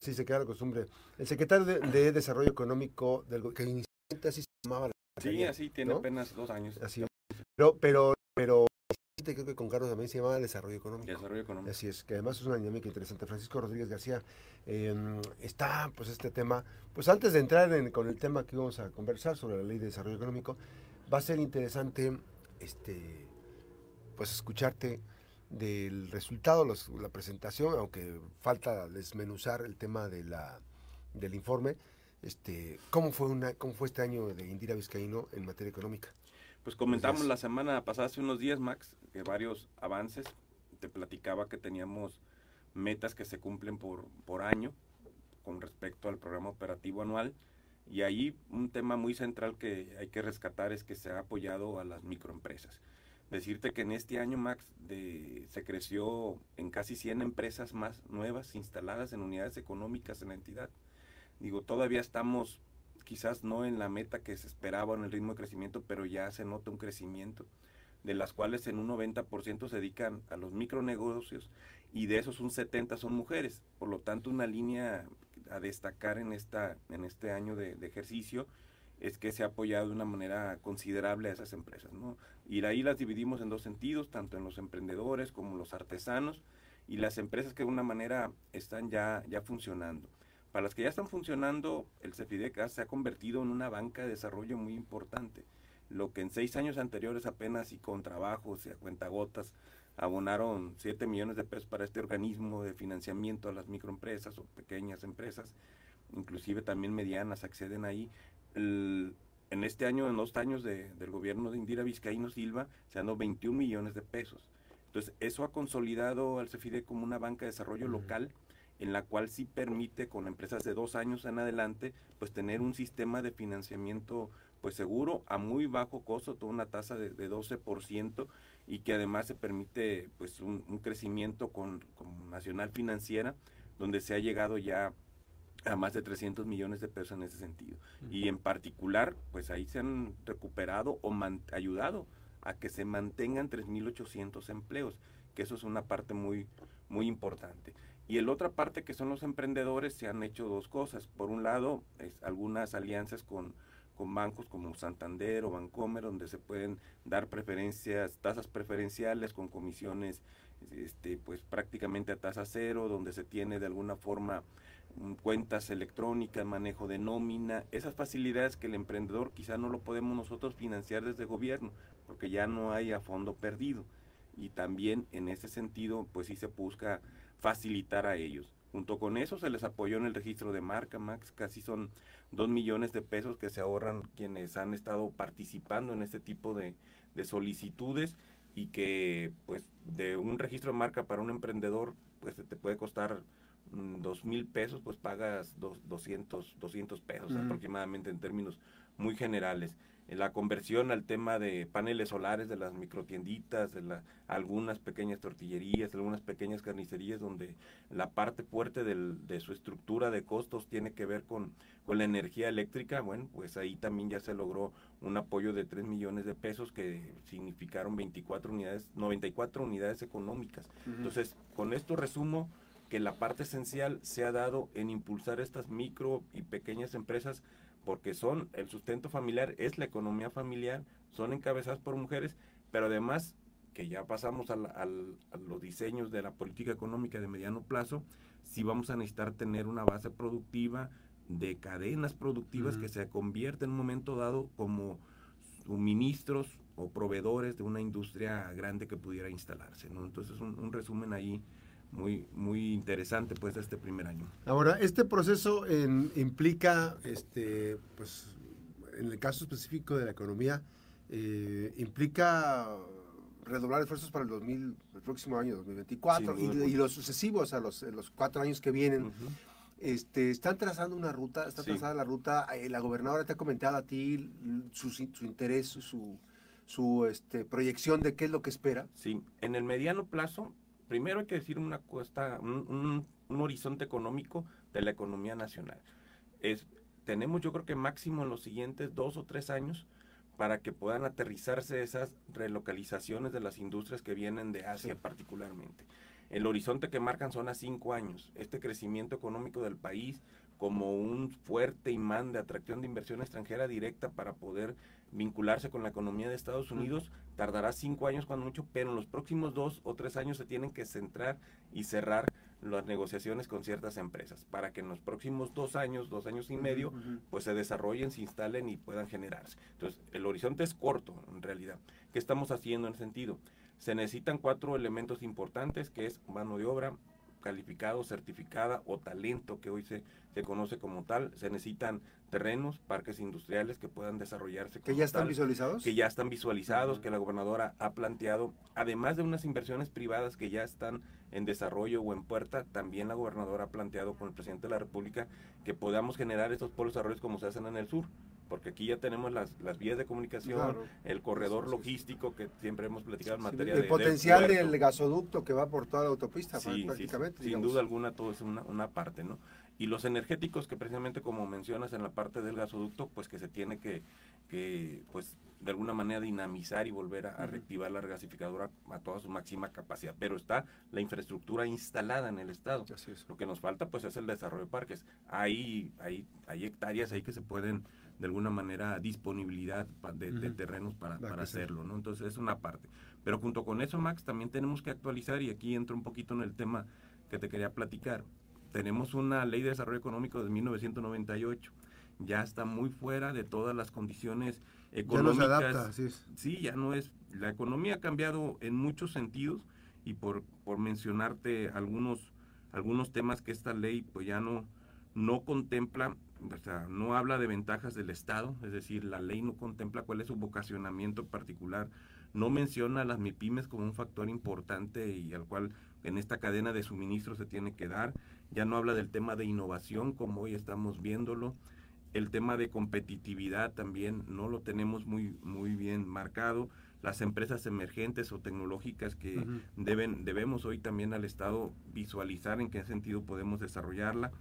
Sí, se queda la costumbre. El secretario de, Desarrollo Económico del que inicialmente así se llamaba la Sí, así tiene apenas dos años. Así, pero, pero, pero creo que con Carlos también se llamaba Desarrollo Económico. Desarrollo Económico. Así es, que además es una dinámica interesante. Francisco Rodríguez García, em, está pues este tema, pues antes de entrar en, con el tema que vamos a conversar sobre la ley de desarrollo económico, va a ser interesante este pues escucharte del resultado, la presentación, aunque falta desmenuzar el tema de la, del informe, este, ¿cómo, fue una, ¿cómo fue este año de Indira Vizcaíno en materia económica? Pues comentamos la semana pasada, hace unos días, Max, que varios avances. Te platicaba que teníamos metas que se cumplen por, por año con respecto al programa operativo anual. Y ahí un tema muy central que hay que rescatar es que se ha apoyado a las microempresas. Decirte que en este año, Max, se creció en casi 100 empresas más nuevas instaladas en unidades económicas en la entidad. Digo, todavía estamos quizás no en la meta que se esperaba en el ritmo de crecimiento, pero ya se nota un crecimiento, de las cuales en un 90% se dedican a los micronegocios y de esos un 70% son mujeres. Por lo tanto, una línea a destacar en, esta, en este año de ejercicio es que se ha apoyado de una manera considerable a esas empresas. ¿no? Y ahí las dividimos en dos sentidos, tanto en los emprendedores como los artesanos y las empresas que de una manera están ya, ya funcionando. Para las que ya están funcionando, el CEFIDEC se ha convertido en una banca de desarrollo muy importante. Lo que en seis años anteriores apenas y con trabajos y a cuentagotas abonaron 7 millones de pesos para este organismo de financiamiento a las microempresas o pequeñas empresas, inclusive también medianas acceden ahí en este año, en los años del gobierno de Indira Vizcaíno Silva, se han dado 21 millones de pesos. Entonces, eso ha consolidado al CEFIDE como una banca de desarrollo local en la cual sí permite con empresas de dos años en adelante, pues tener un sistema de financiamiento pues seguro a muy bajo costo, toda una tasa de, 12% y que además se permite pues un, crecimiento con, con, Nacional Financiera, donde se ha llegado ya a más de 300 millones de pesos en ese sentido. Y en particular, pues ahí se han recuperado o ayudado a que se mantengan 3.800 empleos, que eso es una parte muy, muy importante. Y el otra parte que son los emprendedores, se han hecho dos cosas. Por un lado, es algunas alianzas con, con bancos como Santander o Bancomer, donde se pueden dar preferencias, tasas preferenciales con comisiones este, pues prácticamente a tasa cero, donde se tiene de alguna forma cuentas electrónicas, manejo de nómina, esas facilidades que el emprendedor quizá no lo podemos nosotros financiar desde gobierno, porque ya no hay a fondo perdido. Y también en ese sentido, pues sí se busca facilitar a ellos. Junto con eso se les apoyó en el registro de marca, Max, casi son dos millones de pesos que se ahorran quienes han estado participando en este tipo de, de solicitudes y que pues de un registro de marca para un emprendedor pues te puede costar Mm, dos mil pesos, pues pagas dos, 200, 200 pesos aproximadamente en términos muy generales. En la conversión al tema de paneles solares de las microtienditas, de la, algunas pequeñas tortillerías, algunas pequeñas carnicerías donde la parte fuerte del, de su estructura de costos tiene que ver con, con la energía eléctrica, bueno, pues ahí también ya se logró un apoyo de 3 millones de pesos que significaron 24 unidades, 94 unidades económicas. Entonces, con esto resumo que la parte esencial se ha dado en impulsar estas micro y pequeñas empresas porque son el sustento familiar, es la economía familiar, son encabezadas por mujeres, pero además que ya pasamos a, los diseños de la política económica de mediano plazo, sí vamos a necesitar tener una base productiva de cadenas productivas que se convierten en un momento dado como suministros o proveedores de una industria grande que pudiera instalarse. ¿no? Entonces, un, un resumen ahí muy, muy interesante pues este primer año. Ahora, este proceso implica, este, pues, en el caso específico de la economía, eh, implica redoblar esfuerzos para el, 2000, el próximo año 2024 y, los sucesivos, a los, los cuatro años que vienen. Este, están trazando una ruta, está trazada la ruta, eh, la gobernadora te ha comentado a ti su, su interés, su, su este, proyección de qué es lo que espera. Sí, en el mediano plazo primero hay que decir una cuesta, un, horizonte económico de la economía nacional. Es, tenemos yo creo que máximo en los siguientes dos o tres años para que puedan aterrizarse esas relocalizaciones de las industrias que vienen de Asia particularmente. el horizonte que marcan son a cinco años. Este crecimiento económico del país como un fuerte imán de atracción de inversión extranjera directa para poder vincularse con la economía de Estados Unidos, tardará cinco años cuando mucho, pero en los próximos dos o tres años se tienen que centrar y cerrar las negociaciones con ciertas empresas para que en los próximos dos años, dos años y medio, pues se desarrollen, se instalen y puedan generarse. Entonces, el horizonte es corto en realidad. ¿Qué estamos haciendo en ese sentido? Se necesitan cuatro elementos importantes, que es mano de obra, calificado, certificada o talento que hoy se, se conoce como tal. Se necesitan terrenos, parques industriales que puedan desarrollarse. ¿Que ya están visualizados? Que ya están visualizados, que la gobernadora ha planteado, además de unas inversiones privadas que ya están en desarrollo o en puerta, también la gobernadora ha planteado con el presidente de la República que podamos generar estos polos de desarrollo como se hacen en el sur porque aquí ya tenemos las, las vías de comunicación, el corredor logístico que siempre hemos platicado en materia de... El potencial del, gasoducto que va por toda la autopista prácticamente. sin duda alguna todo es una, una parte, ¿no? Y los energéticos que precisamente como mencionas en la parte del gasoducto, pues que se tiene que, que pues de alguna manera dinamizar y volver a, reactivar la regasificadora a toda su máxima capacidad. Pero está la infraestructura instalada en el Estado. Lo que nos falta pues es el desarrollo de parques. Hay, hay, hay hectáreas ahí que se pueden de alguna manera disponibilidad de, terrenos para, para hacerlo, ¿no? Entonces es una parte. Pero junto con eso, Max, también tenemos que actualizar, y aquí entro un poquito en el tema que te quería platicar. Tenemos una ley de desarrollo económico de 1998, ya está muy fuera de todas las condiciones económicas. Ya no se adapta, sí. Sí, ya no es. La economía ha cambiado en muchos sentidos, y por, por mencionarte algunos, algunos temas que esta ley pues ya no, no contempla, o sea, no habla de ventajas del Estado, es decir, la ley no contempla cuál es su vocacionamiento particular, no menciona a las MIPIMES como un factor importante y al cual en esta cadena de suministro se tiene que dar, ya no habla del tema de innovación como hoy estamos viéndolo, el tema de competitividad también no lo tenemos muy, muy bien marcado, las empresas emergentes o tecnológicas que deben, debemos hoy también al Estado visualizar en qué sentido podemos desarrollarla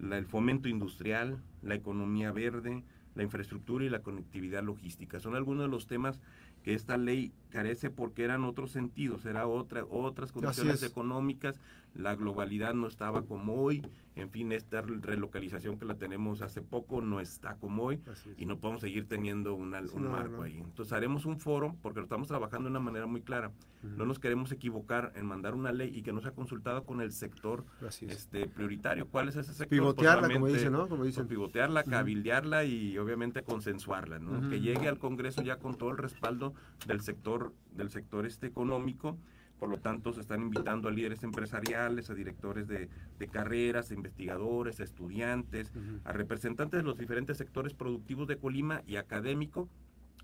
el fomento industrial, la economía verde, la infraestructura y la conectividad logística. Son algunos de los temas que esta ley carece porque eran otros sentidos, eran otra, otras condiciones económicas, la globalidad no estaba como hoy, en fin, esta relocalización que la tenemos hace poco no está como hoy y no podemos seguir teniendo un marco ahí. Entonces haremos un foro porque lo estamos trabajando de una manera muy clara. No nos queremos equivocar en mandar una ley y que no sea consultada con el sector este prioritario. ¿Cuál es ese sector? Pivotearla, como dicen, ¿no? Como dicen. Pivotearla, cabildearla y obviamente consensuarla, ¿no? Que llegue al Congreso ya con todo el respaldo del sector, del sector este económico por lo tanto, se están invitando a líderes empresariales, a directores de, carreras, a investigadores, a estudiantes, a representantes de los diferentes sectores productivos de Colima y académico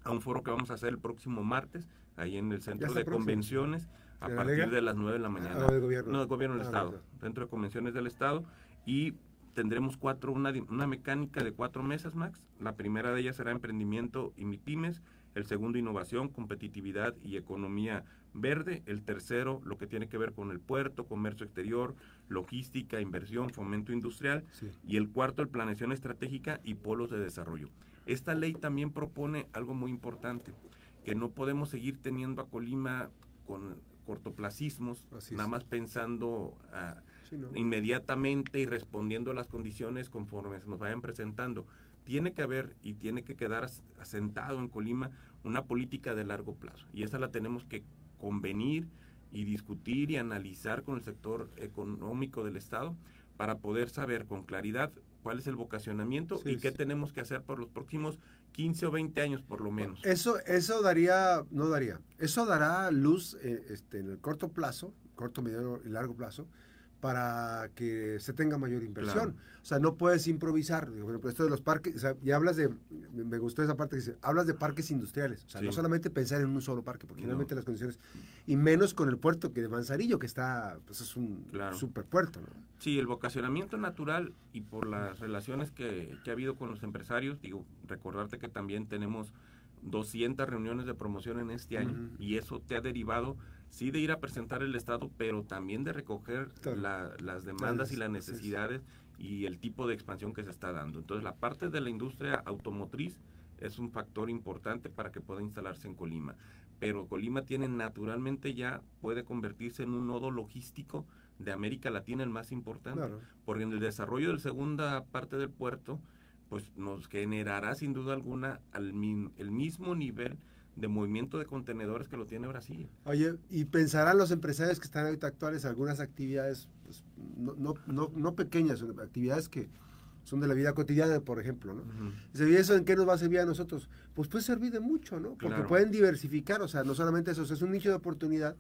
a un foro que vamos a hacer el próximo martes, ahí en el centro de convenciones, a partir de las 9 de la ah, mañana. No, del gobierno. No, del gobierno del ah, Estado, dentro de convenciones del Estado. Y tendremos cuatro, una, una mecánica de cuatro mesas, Max. La primera de ellas será emprendimiento y MIPIMES, el segundo innovación, competitividad y economía verde, el tercero lo que tiene que ver con el puerto, comercio exterior, logística, inversión, fomento industrial. Y el cuarto el planeación estratégica y polos de desarrollo. Esta ley también propone algo muy importante, que no podemos seguir teniendo a Colima con cortoplacismos, nada más pensando ah, inmediatamente y respondiendo a las condiciones conforme se nos vayan presentando. Tiene que haber y tiene que quedar asentado en Colima una política de largo plazo y esa la tenemos que convenir y discutir y analizar con el sector económico del Estado para poder saber con claridad cuál es el vocacionamiento y qué tenemos que hacer por los próximos 15 o 20 años por lo menos. Eso, eso daría, no daría, eso dará luz eh, este, en el corto plazo, corto, medio y largo plazo, para que se tenga mayor inversión. O sea, no puedes improvisar. Esto de los parques, o sea, y hablas de, me gustó esa parte que dice, hablas de parques industriales. O sea, no solamente pensar en un solo parque, porque finalmente las condiciones, y menos con el puerto que de Manzanillo, que está, pues es un super puerto. ¿no? Sí, el vocacionamiento natural y por las relaciones que, que ha habido con los empresarios, digo, recordarte que también tenemos 200 reuniones de promoción en este año y eso te ha derivado sí de ir a presentar el Estado, pero también de recoger las demandas y las necesidades y el tipo de expansión que se está dando. Entonces, la parte de la industria automotriz es un factor importante para que pueda instalarse en Colima. Pero Colima tiene naturalmente ya, puede convertirse en un nodo logístico de América Latina el más importante. Porque en el desarrollo de la segunda parte del puerto, pues nos generará sin duda alguna al, el mismo nivel de movimiento de contenedores que lo tiene Brasil. Oye, ¿y pensarán los empresarios que están ahorita actuales algunas actividades, pues, no, no, no, no pequeñas, actividades que son de la vida cotidiana, por ejemplo, ¿no? ¿Y eso en qué nos va a servir a nosotros? Pues puede servir de mucho, ¿no? Porque pueden diversificar, o sea, no solamente eso, es un nicho de oportunidad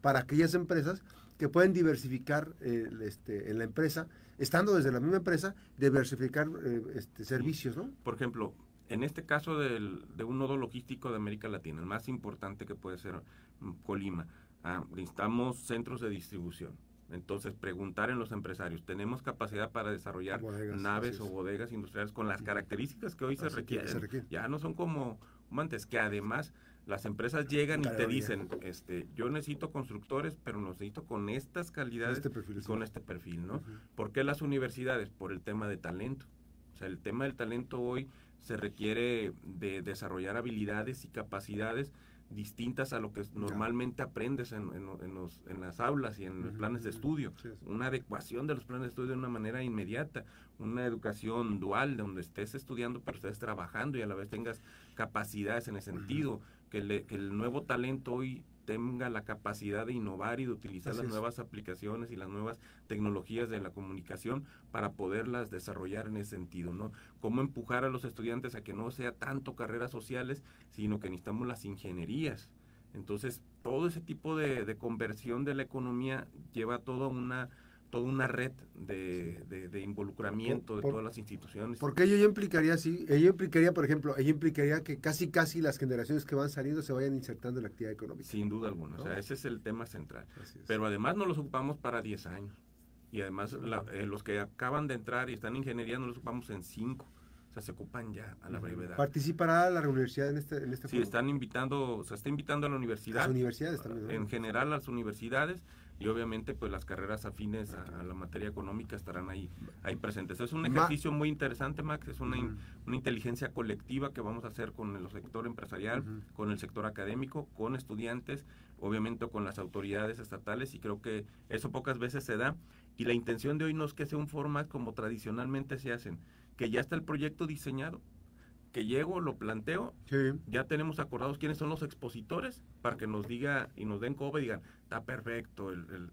para aquellas empresas que pueden diversificar eh, este, en la empresa, estando desde la misma empresa, diversificar eh, este, servicios, ¿no? Por ejemplo, en este caso del, de un nodo logístico de América Latina, el más importante que puede ser mm, Colima, ah, necesitamos centros de distribución. Entonces, preguntar en los empresarios, ¿tenemos capacidad para desarrollar naves o bodegas industriales con las características que hoy se requieren? Ya no son como antes, que además las empresas llegan y te dicen, este, yo necesito constructores, pero los necesito con estas calidades este y con este perfil, ¿no? ¿Por qué las universidades? Por el tema de talento. O sea, el tema del talento hoy se requiere de desarrollar habilidades y capacidades distintas a lo que normalmente aprendes en, los, en, las aulas y en los planes de estudio. Una adecuación de los planes de estudio de una manera inmediata, una educación dual donde estés estudiando pero estés trabajando y a la vez tengas capacidades en ese sentido, que, que el nuevo talento hoy tenga la capacidad de innovar y de utilizar las nuevas aplicaciones y las nuevas tecnologías de la comunicación para poderlas desarrollar en ese sentido, ¿no? Cómo empujar a los estudiantes a que no sea tanto carreras sociales, sino que necesitamos las ingenierías. Entonces, todo ese tipo de, de conversión de la economía lleva toda una toda una red de, involucramiento de todas las instituciones. Porque ello ya implicaría, sí, ello implicaría, por ejemplo, ello implicaría que casi casi las generaciones que van saliendo se vayan insertando en la actividad económica. Sin duda alguna, o sea, ese es el tema central. Pero además no los ocupamos para 10 años. Y además eh, los que acaban de entrar y están en ingeniería no los ocupamos en 5. O sea, se ocupan ya a la brevedad. ¿Participará la universidad en este, en este Sí, están invitando, se está invitando a la universidad. Las universidades también. En general, a las universidades y obviamente pues las carreras afines a, la materia económica estarán ahí, ahí presentes. Es un ejercicio muy interesante, Max, es una, una, inteligencia colectiva que vamos a hacer con el sector empresarial, con el sector académico, con estudiantes, obviamente con las autoridades estatales y creo que eso pocas veces se da. Y la intención de hoy no es que sea un format como tradicionalmente se hacen, que ya está el proyecto diseñado, que llego, lo planteo, ya tenemos acordados quiénes son los expositores para que nos diga y nos den coba y digan, está perfecto, el,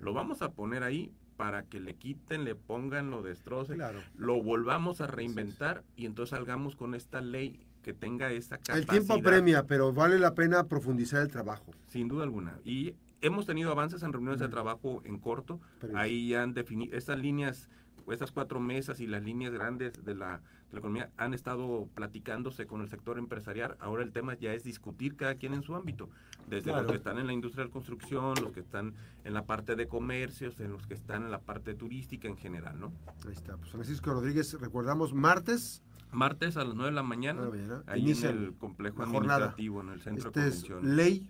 lo vamos a poner ahí para que le quiten, le pongan, lo destrocen, lo volvamos a reinventar y entonces salgamos con esta ley que tenga esa capacidad. El tiempo apremia, pero vale la pena profundizar el trabajo. Sin duda alguna. Y hemos tenido avances en reuniones de trabajo en corto. Ahí ya han definido estas líneas, estas cuatro mesas y las líneas grandes de la la economía han estado platicándose con el sector empresarial. Ahora el tema ya es discutir cada quien en su ámbito, desde los que están en la industria de la construcción, los que están en la parte de comercios, en los que están en la parte turística en general, ¿no? Ahí está. Pues Francisco Rodríguez, recordamos martes. Martes a las 9 de la mañana, ahí en el complejo administrativo, en el centro de convenciones. ley,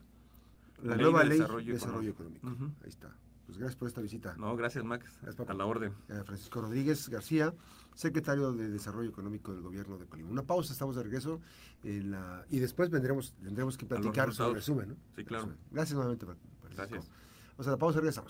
la, nueva ley de desarrollo, económico. Ahí está. Pues gracias por esta visita. No, gracias Max. a la orden. Eh, Francisco Rodríguez García, secretario de Desarrollo Económico del Gobierno de Colima. Una pausa, estamos de regreso y después vendremos, tendremos que platicar sobre el resumen. ¿no? Sí, claro. Gracias nuevamente. Gracias. O sea, la pausa, regresamos.